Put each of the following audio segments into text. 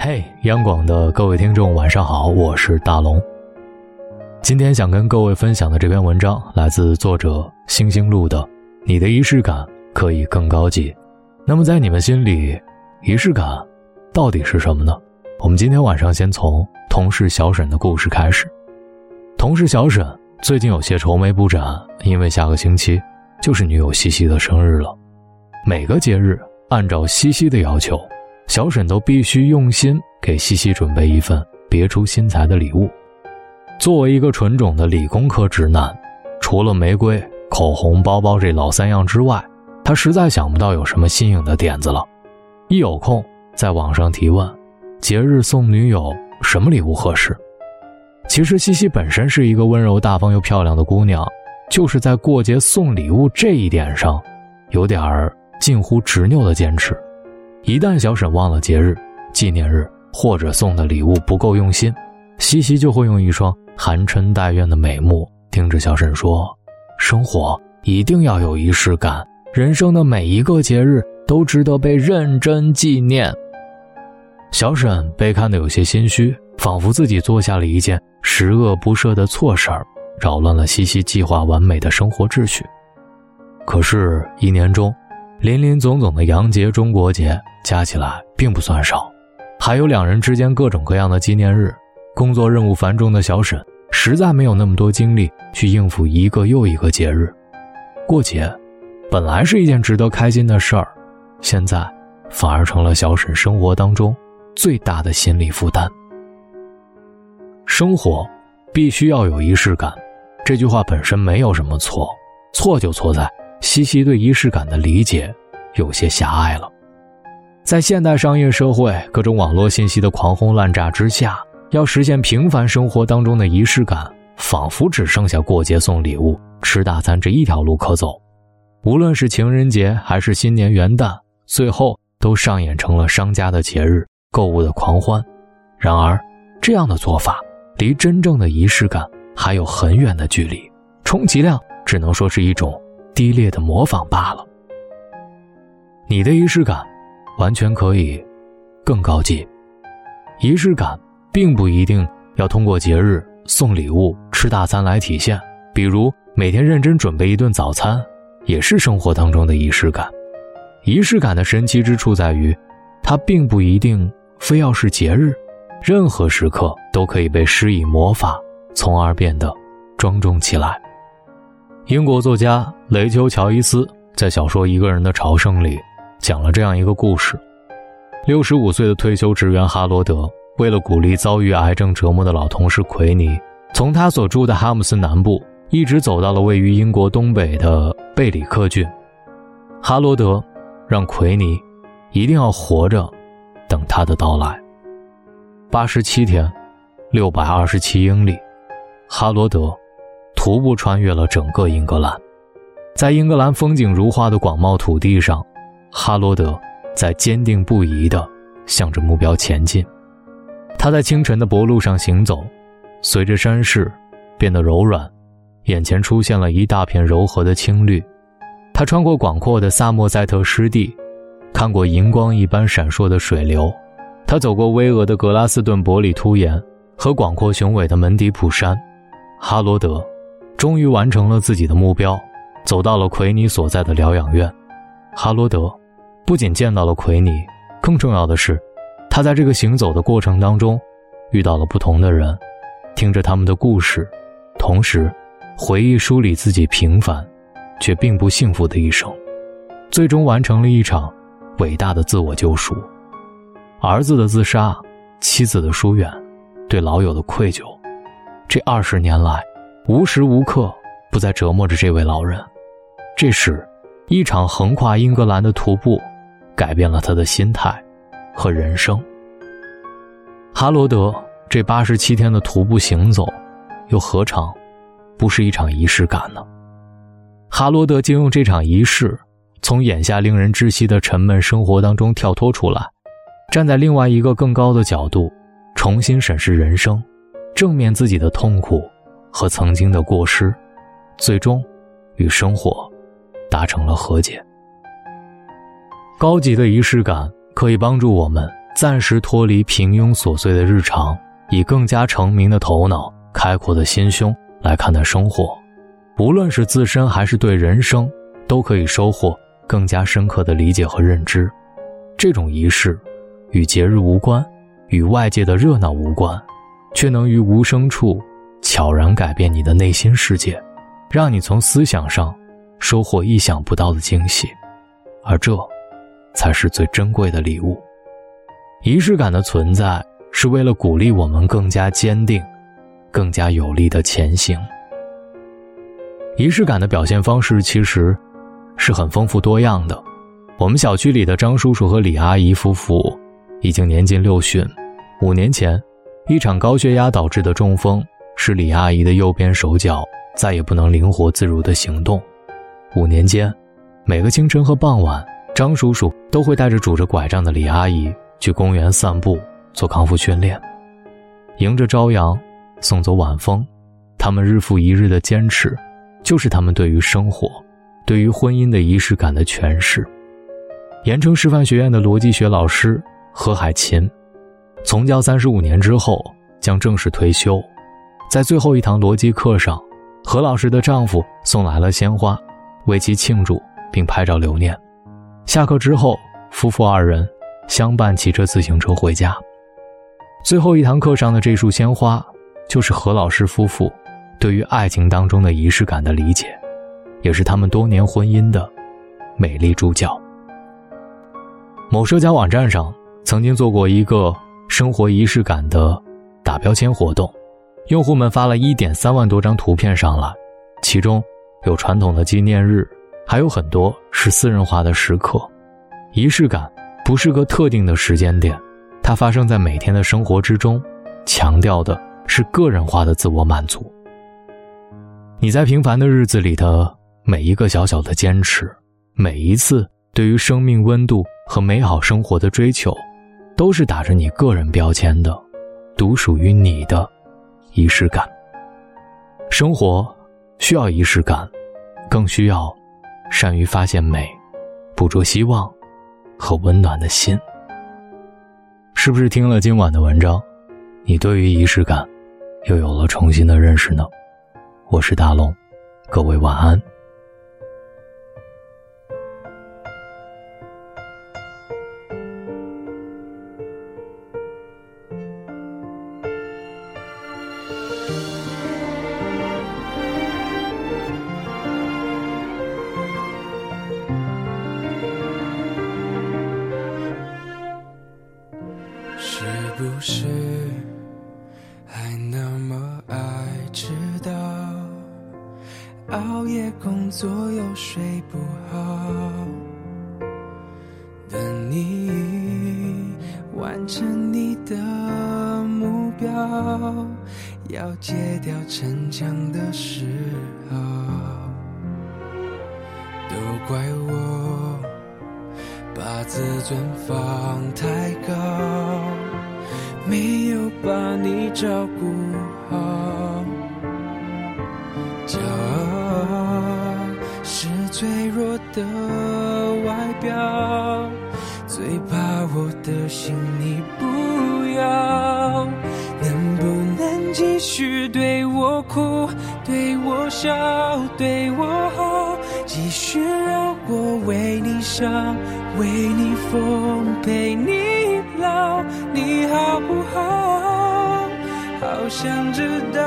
嘿，央广的各位听众，晚上好，我是大龙。今天想跟各位分享的这篇文章来自作者星星路的《你的仪式感可以更高级》。那么在你们心里，仪式感到底是什么呢？我们今天晚上先从同事小沈的故事开始。同事小沈最近有些愁眉不展，因为下个星期就是女友西西的生日了。每个节日，按照西西的要求。小沈都必须用心给西西准备一份别出心裁的礼物。作为一个纯种的理工科直男，除了玫瑰、口红、包包这老三样之外，他实在想不到有什么新颖的点子了。一有空，在网上提问：节日送女友什么礼物合适？其实西西本身是一个温柔大方又漂亮的姑娘，就是在过节送礼物这一点上，有点儿近乎执拗的坚持。一旦小沈忘了节日、纪念日，或者送的礼物不够用心，西西就会用一双含嗔带怨的美目盯着小沈说：“生活一定要有仪式感，人生的每一个节日都值得被认真纪念。”小沈被看得有些心虚，仿佛自己做下了一件十恶不赦的错事儿，扰乱了西西计划完美的生活秩序。可是，一年中，林林总总的洋节、中国节。加起来并不算少，还有两人之间各种各样的纪念日。工作任务繁重的小沈实在没有那么多精力去应付一个又一个节日。过节本来是一件值得开心的事儿，现在反而成了小沈生活当中最大的心理负担。生活必须要有仪式感，这句话本身没有什么错，错就错在西西对仪式感的理解有些狭隘了。在现代商业社会，各种网络信息的狂轰滥炸之下，要实现平凡生活当中的仪式感，仿佛只剩下过节送礼物、吃大餐这一条路可走。无论是情人节还是新年元旦，最后都上演成了商家的节日、购物的狂欢。然而，这样的做法离真正的仪式感还有很远的距离，充其量只能说是一种低劣的模仿罢了。你的仪式感。完全可以更高级。仪式感并不一定要通过节日送礼物、吃大餐来体现，比如每天认真准备一顿早餐，也是生活当中的仪式感。仪式感的神奇之处在于，它并不一定非要是节日，任何时刻都可以被施以魔法，从而变得庄重起来。英国作家雷丘·乔伊斯在小说《一个人的朝圣》里。讲了这样一个故事：六十五岁的退休职员哈罗德，为了鼓励遭遇癌症折磨的老同事奎尼，从他所住的哈姆斯南部一直走到了位于英国东北的贝里克郡。哈罗德让奎尼一定要活着，等他的到来。八十七天，六百二十七英里，哈罗德徒步穿越了整个英格兰，在英格兰风景如画的广袤土地上。哈罗德在坚定不移地向着目标前进。他在清晨的柏路上行走，随着山势变得柔软，眼前出现了一大片柔和的青绿。他穿过广阔的萨默塞特湿地，看过银光一般闪烁的水流。他走过巍峨的格拉斯顿伯里突岩和广阔雄伟的门迪普山。哈罗德终于完成了自己的目标，走到了奎尼所在的疗养院。哈罗德不仅见到了奎尼，更重要的是，他在这个行走的过程当中，遇到了不同的人，听着他们的故事，同时回忆梳理自己平凡却并不幸福的一生，最终完成了一场伟大的自我救赎。儿子的自杀，妻子的疏远，对老友的愧疚，这二十年来，无时无刻不在折磨着这位老人。这时。一场横跨英格兰的徒步，改变了他的心态和人生。哈罗德这八十七天的徒步行走，又何尝不是一场仪式感呢？哈罗德竟用这场仪式，从眼下令人窒息的沉闷生活当中跳脱出来，站在另外一个更高的角度，重新审视人生，正面自己的痛苦和曾经的过失，最终与生活。达成了和解。高级的仪式感可以帮助我们暂时脱离平庸琐碎的日常，以更加澄明的头脑、开阔的心胸来看待生活，无论是自身还是对人生，都可以收获更加深刻的理解和认知。这种仪式，与节日无关，与外界的热闹无关，却能于无声处悄然改变你的内心世界，让你从思想上收获意想不到的惊喜，而这，才是最珍贵的礼物。仪式感的存在，是为了鼓励我们更加坚定、更加有力的前行。仪式感的表现方式其实，是很丰富多样的。我们小区里的张叔叔和李阿姨夫妇已经年近六旬。五年前，一场高血压导致的中风是李阿姨的右边手脚再也不能灵活自如的行动。五年间，每个清晨和傍晚，张叔叔都会带着拄着拐杖的李阿姨去公园散步做康复训练。迎着朝阳，送走晚风，他们日复一日的坚持，就是他们对于生活、对于婚姻的仪式感的诠释。盐城师范学院的逻辑学老师何海琴，从教三十五年之后将正式退休。在最后一堂逻辑课上，何老师的丈夫送来了鲜花，为其庆祝并拍照留念。下课之后，夫妇二人相伴骑着自行车回家。最后一堂课上的这束鲜花，就是何老师夫妇对于爱情当中的仪式感的理解，也是他们多年婚姻的美丽注脚。某社交网站上曾经做过一个生活仪式感的打标签活动，用户们发了一点三万多张图片上来，其中有传统的纪念日，还有很多是私人化的时刻。仪式感不是个特定的时间点，它发生在每天的生活之中，强调的是个人化的自我满足。你在平凡的日子里的每一个小小的坚持，每一次对于生命温度。和美好生活的追求，都是打着你个人标签的，独属于你的仪式感。生活需要仪式感，更需要善于发现美、捕捉希望和温暖的心。是不是听了今晚的文章，你对于仪式感又有了重新的认识呢？我是大龙，各位晚安。要戒掉逞强的时候，都怪我把自尊放太高。没有把你照顾好，骄傲是脆弱的外表，最怕我的心你不要。继续对我哭，对我笑，对我好，继续让我为你伤，为你疯，陪你老。你好不好？好想知道。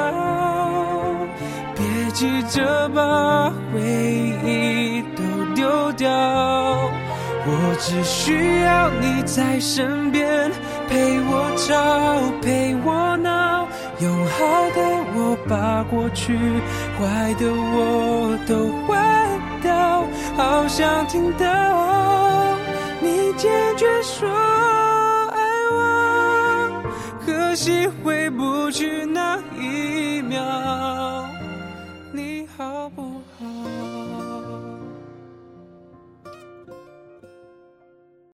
别急着把回忆都丢掉。我只需要你在身边，陪我吵，陪我闹。用好的我把过去，坏的我都换掉。好想听到你坚决说爱我。可惜回不去那一秒，你好不好？